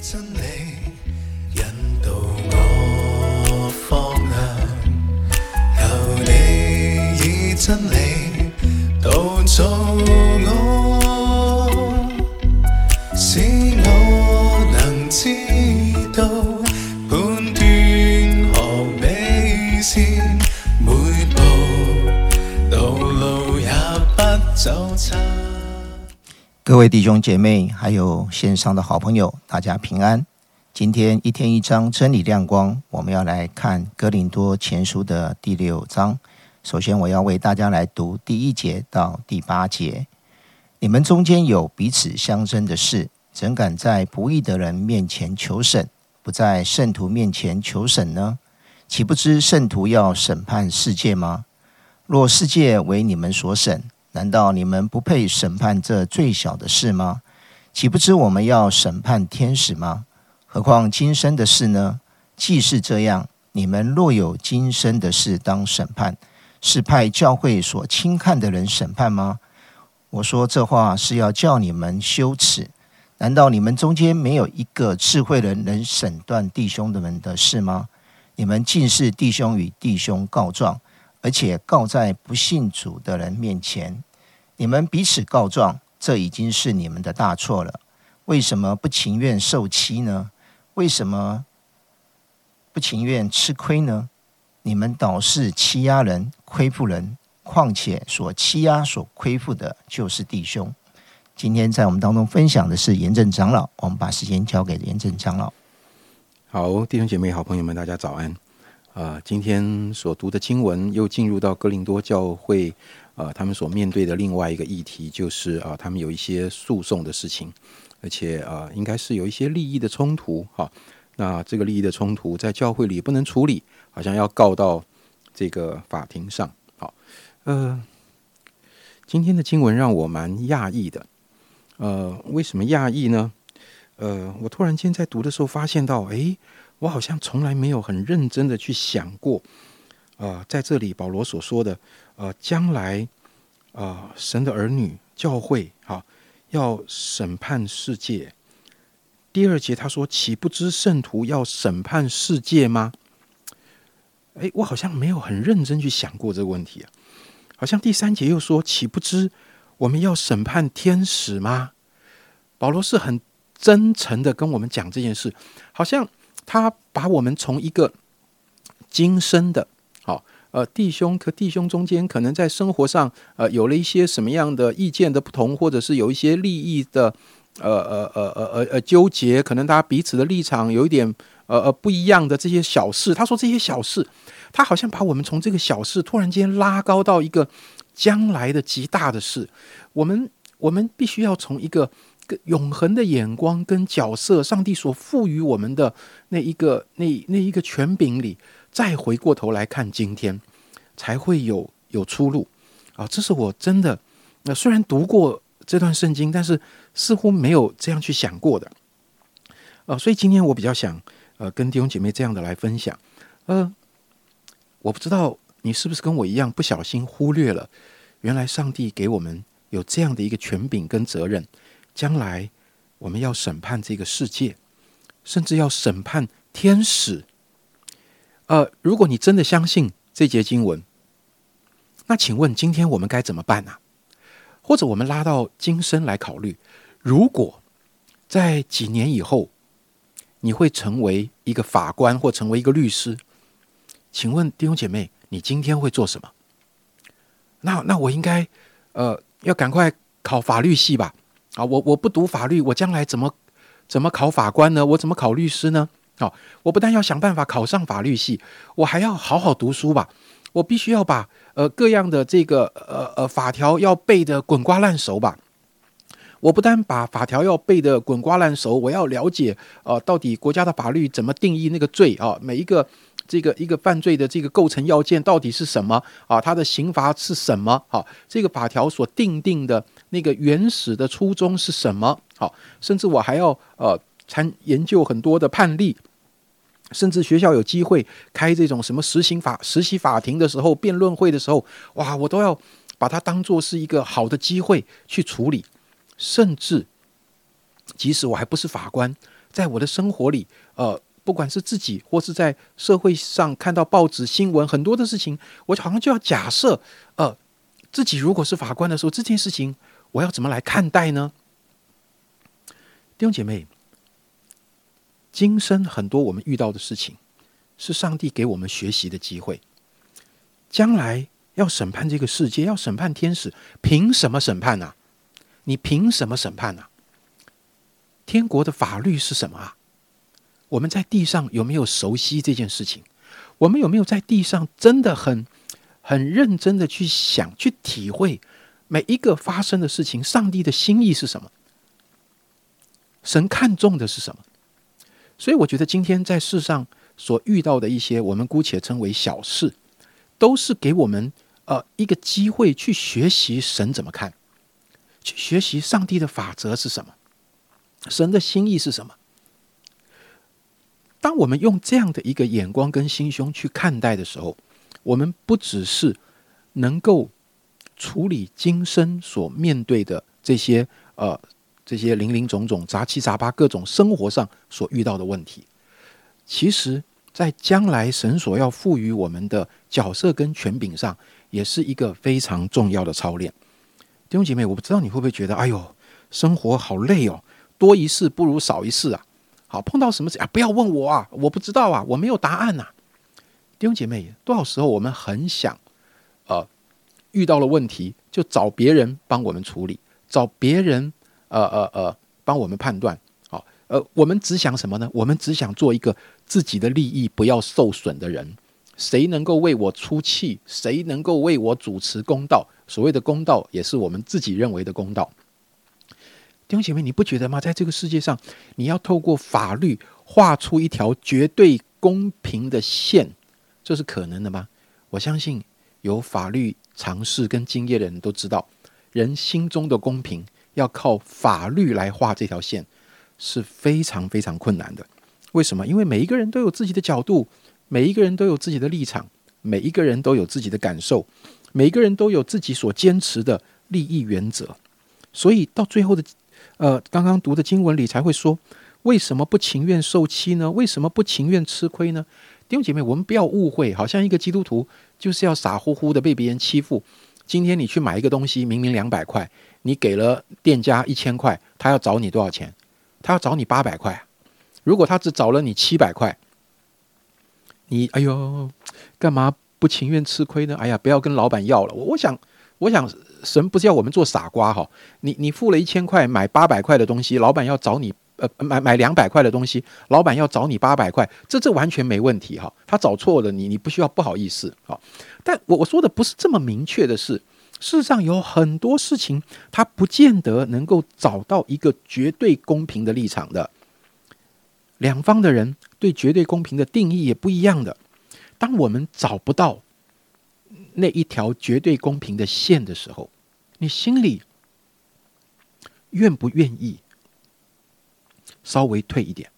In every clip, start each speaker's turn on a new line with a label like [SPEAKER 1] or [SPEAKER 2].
[SPEAKER 1] 真理引導我方向，求你以真理導造我，使我能知道判斷何美善，每步道路也不走差。
[SPEAKER 2] 各位弟兄姐妹，还有线上的好朋友，大家平安。今天一天一章真理亮光，我们要来看哥林多前书的第六章。首先，我要为大家来读第一节到第八节。你们中间有彼此相争的事，怎敢在不义的人面前求审，不在圣徒面前求审呢？岂不知圣徒要审判世界吗？若世界为你们所审，难道你们不配审判这最小的事吗？岂不知我们要审判天使吗？何况今生的事呢？既是这样，你们若有今生的事当审判，是派教会所轻看的人审判吗？我说这话是要叫你们羞耻。难道你们中间没有一个智慧人能审断弟兄们的事吗？你们尽是弟兄与弟兄告状，而且告在不信主的人面前。你们彼此告状，这已经是你们的大错了。为什么不情愿受欺呢？为什么不情愿吃亏呢？你们倒是欺压人、亏负人，况且所欺压、所亏负的，就是弟兄。今天在我们当中分享的是严正长老，我们把时间交给严正长老。
[SPEAKER 3] 好，弟兄姐妹、好朋友们，大家早安。啊、今天所读的经文又进入到哥林多教会，呃，他们所面对的另外一个议题，就是啊，他们有一些诉讼的事情，而且啊，应该是有一些利益的冲突。哈、那这个利益的冲突在教会里不能处理，好像要告到这个法庭上。好，呃，今天的经文让我蛮讶异的。呃，为什么讶异呢？呃，我突然间在读的时候发现到，诶，我好像从来没有很认真的去想过，呃，在这里保罗所说的，呃，将来，呃，神的儿女教会，哈、要审判世界。第二节他说：“岂不知圣徒要审判世界吗？”诶，我好像没有很认真去想过这个问题啊。好像第三节又说：“岂不知我们要审判天使吗？”保罗是很真诚的跟我们讲这件事，好像他把我们从一个今生的，好呃弟兄和弟兄中间，可能在生活上呃有了一些什么样的意见的不同，或者是有一些利益的呃呃呃呃呃呃纠结，可能大家彼此的立场有一点呃呃不一样的这些小事。他说这些小事，他好像把我们从这个小事突然间拉高到一个将来的极大的事。我们我们必须要从一个永恒的眼光跟角色，上帝所赋予我们的那一个那那一个权柄里，再回过头来看今天，才会有有出路啊！这是我真的，那、虽然读过这段圣经，但是似乎没有这样去想过的，呃，所以今天我比较想呃跟弟兄姐妹这样的来分享，呃，我不知道你是不是跟我一样不小心忽略了，原来上帝给我们有这样的一个权柄跟责任。将来我们要审判这个世界，甚至要审判天使。呃，如果你真的相信这节经文，那请问今天我们该怎么办呢、或者我们拉到今生来考虑，如果在几年以后，你会成为一个法官或成为一个律师，请问弟兄姐妹，你今天会做什么？那那我应该呃要赶快考法律系吧？啊，我我不读法律，我将来怎么怎么考法官呢？我怎么考律师呢？好，我不但要想办法考上法律系，我还要好好读书吧。我必须要把呃各样的这个呃呃法条要背得滚瓜烂熟吧。我不但把法条要背得滚瓜烂熟，我要了解呃到底国家的法律怎么定义那个罪啊，每一个这个一个犯罪的这个构成要件到底是什么啊？它的刑罚是什么？好、这个法条所定定的那个原始的初衷是什么？好、甚至我还要呃参研究很多的判例，甚至学校有机会开这种什么实行法实习法庭的时候、辩论会的时候，哇，我都要把它当做是一个好的机会去处理，甚至即使我还不是法官，在我的生活里，呃，不管是自己或是在社会上看到报纸新闻很多的事情，我好像就要假设，呃，自己如果是法官的时候，这件事情我要怎么来看待呢？弟兄姐妹，今生很多我们遇到的事情，是上帝给我们学习的机会。将来要审判这个世界，要审判天使，凭什么审判呢？你凭什么审判呢？天国的法律是什么啊？我们在地上有没有熟悉这件事情？我们有没有在地上真的很很认真的去想、去体会每一个发生的事情？上帝的心意是什么？神看重的是什么？所以我觉得今天在世上所遇到的一些，我们姑且称为小事，都是给我们呃一个机会去学习神怎么看，去学习上帝的法则是什么，神的心意是什么。当我们用这样的一个眼光跟心胸去看待的时候，我们不只是能够处理今生所面对的这些呃。这些零零总总、杂七杂八、各种生活上所遇到的问题，其实，在将来神所要赋予我们的角色跟权柄上，也是一个非常重要的操练。弟兄姐妹，我不知道你会不会觉得，哎呦，生活好累哦，多一事不如少一事啊！好，碰到什么事啊，不要问我啊，我不知道啊，我没有答案呐。弟兄姐妹，多少时候我们很想，呃，遇到了问题就找别人帮我们处理，找别人。呃呃呃，帮我们判断，好，呃，我们只想什么呢？我们只想做一个自己的利益不要受损的人。谁能够为我出气？谁能够为我主持公道？所谓的公道，也是我们自己认为的公道。弟兄姐妹，你不觉得吗？在这个世界上，你要透过法律画出一条绝对公平的线，这是可能的吗？我相信有法律常识跟经验的人都知道，人心中的公平。要靠法律来画这条线是非常非常困难的。为什么？因为每一个人都有自己的角度，每一个人都有自己的立场，每一个人都有自己的感受，每一个人都有自己所坚持的利益原则。所以到最后的，呃，刚刚读的经文里才会说：为什么不情愿受欺呢？为什么不情愿吃亏呢？弟兄姐妹，我们不要误会，好像一个基督徒就是要傻乎乎的被别人欺负。今天你去买一个东西，明明两百块。你给了店家一千块，他要找你多少钱？他要找你八百块。如果他只找了你七百块，你哎呦，干嘛不情愿吃亏呢？哎呀，不要跟老板要了。我我想，我想神不是要我们做傻瓜哈。你你付了一千块买八百块的东西，老板要找你呃买买两百块的东西，老板要找你八百块，这这完全没问题哈。他找错了你，你不需要不好意思啊。但我我说的不是这么明确的是。事实上，有很多事情，他不见得能够找到一个绝对公平的立场的。两方的人对绝对公平的定义也不一样的。当我们找不到那一条绝对公平的线的时候，你心里愿不愿意稍微退一点？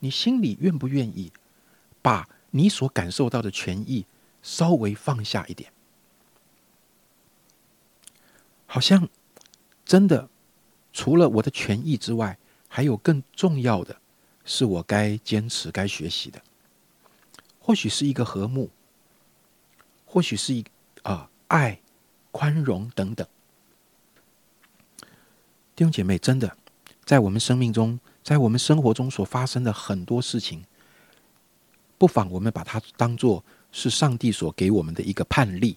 [SPEAKER 3] 你心里愿不愿意把你所感受到的权益稍微放下一点？好像真的，除了我的权益之外，还有更重要的是我该坚持、该学习的。或许是一个和睦，或许是一啊爱、宽容等等。弟兄姐妹，真的，在我们生命中，在我们生活中所发生的很多事情，不妨我们把它当做是上帝所给我们的一个判例，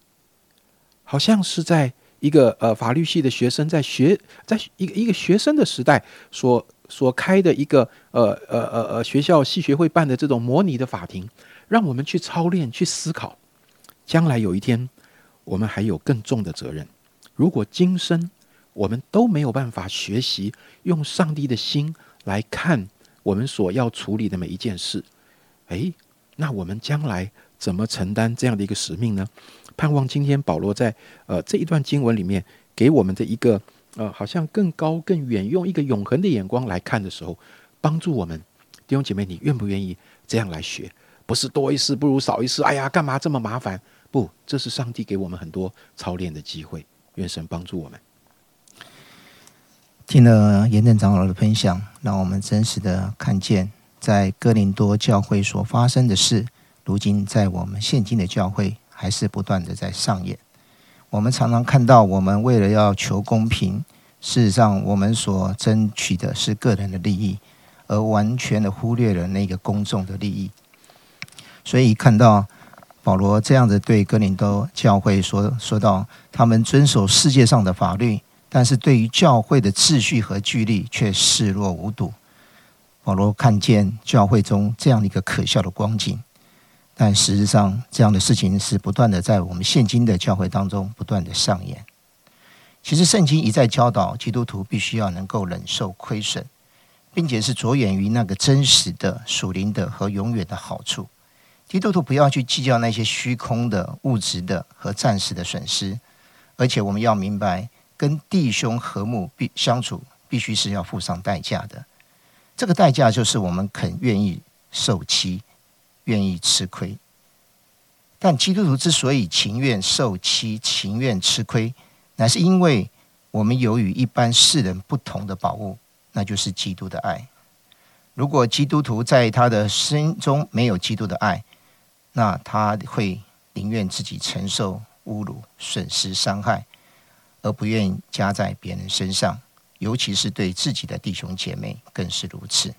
[SPEAKER 3] 好像是在。一个呃法律系的学生在学，在一个一个学生的时代所所开的一个呃呃呃呃学校系学会办的这种模拟的法庭，让我们去操练去思考，将来有一天我们还有更重的责任。如果今生我们都没有办法学习用上帝的心来看我们所要处理的每一件事，哎，那我们将来怎么承担这样的一个使命呢？盼望今天保罗在呃这一段经文里面给我们的一个呃好像更高更远用一个永恒的眼光来看的时候，帮助我们弟兄姐妹，你愿不愿意这样来学？不是多一事不如少一事，哎呀，干嘛这么麻烦？不，这是上帝给我们很多操练的机会。愿神帮助我们。
[SPEAKER 2] 听了严正长老的分享，让我们真实的看见，在哥林多教会所发生的事，如今在我们现今的教会还是不断的在上演。我们常常看到，我们为了要求公平，事实上我们所争取的是个人的利益，而完全的忽略了那个公众的利益。所以看到保罗这样子对哥林多教会说说到，他们遵守世界上的法律。但是对于教会的秩序和纪律却视若无睹。保罗看见教会中这样一个可笑的光景，但实际上这样的事情是不断的在我们现今的教会当中不断的上演。其实圣经一再教导基督徒必须要能够忍受亏损，并且是着眼于那个真实的属灵的和永远的好处。基督徒不要去计较那些虚空的物质的和暂时的损失，而且我们要明白。跟弟兄和睦必相处，必须是要付上代价的。这个代价就是我们肯愿意受欺，愿意吃亏。但基督徒之所以情愿受欺、情愿吃亏，乃是因为我们有与一般世人不同的宝物，那就是基督的爱。如果基督徒在他的心中没有基督的爱，那他会宁愿自己承受侮辱、损失、伤害。而不愿意加在别人身上，尤其是对自己的弟兄姐妹更是如此。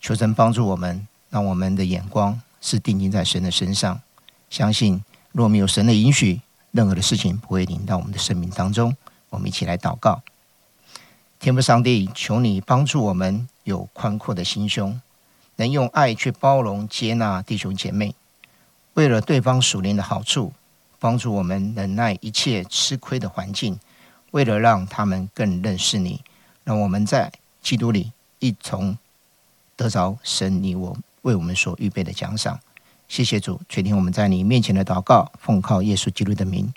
[SPEAKER 2] 求神帮助我们，让我们的眼光是定睛在神的身上，相信若没有神的允许，任何的事情不会临到我们的生命当中。我们一起来祷告：天父上帝，求你帮助我们有宽阔的心胸，能用爱去包容接纳弟兄姐妹，为了对方属灵的好处。帮助我们忍耐一切吃亏的环境，为了让他们更认识你，让我们在基督里一同得着神你我为我们所预备的奖赏。谢谢主，确定我们在你面前的祷告，奉靠耶稣基督的名。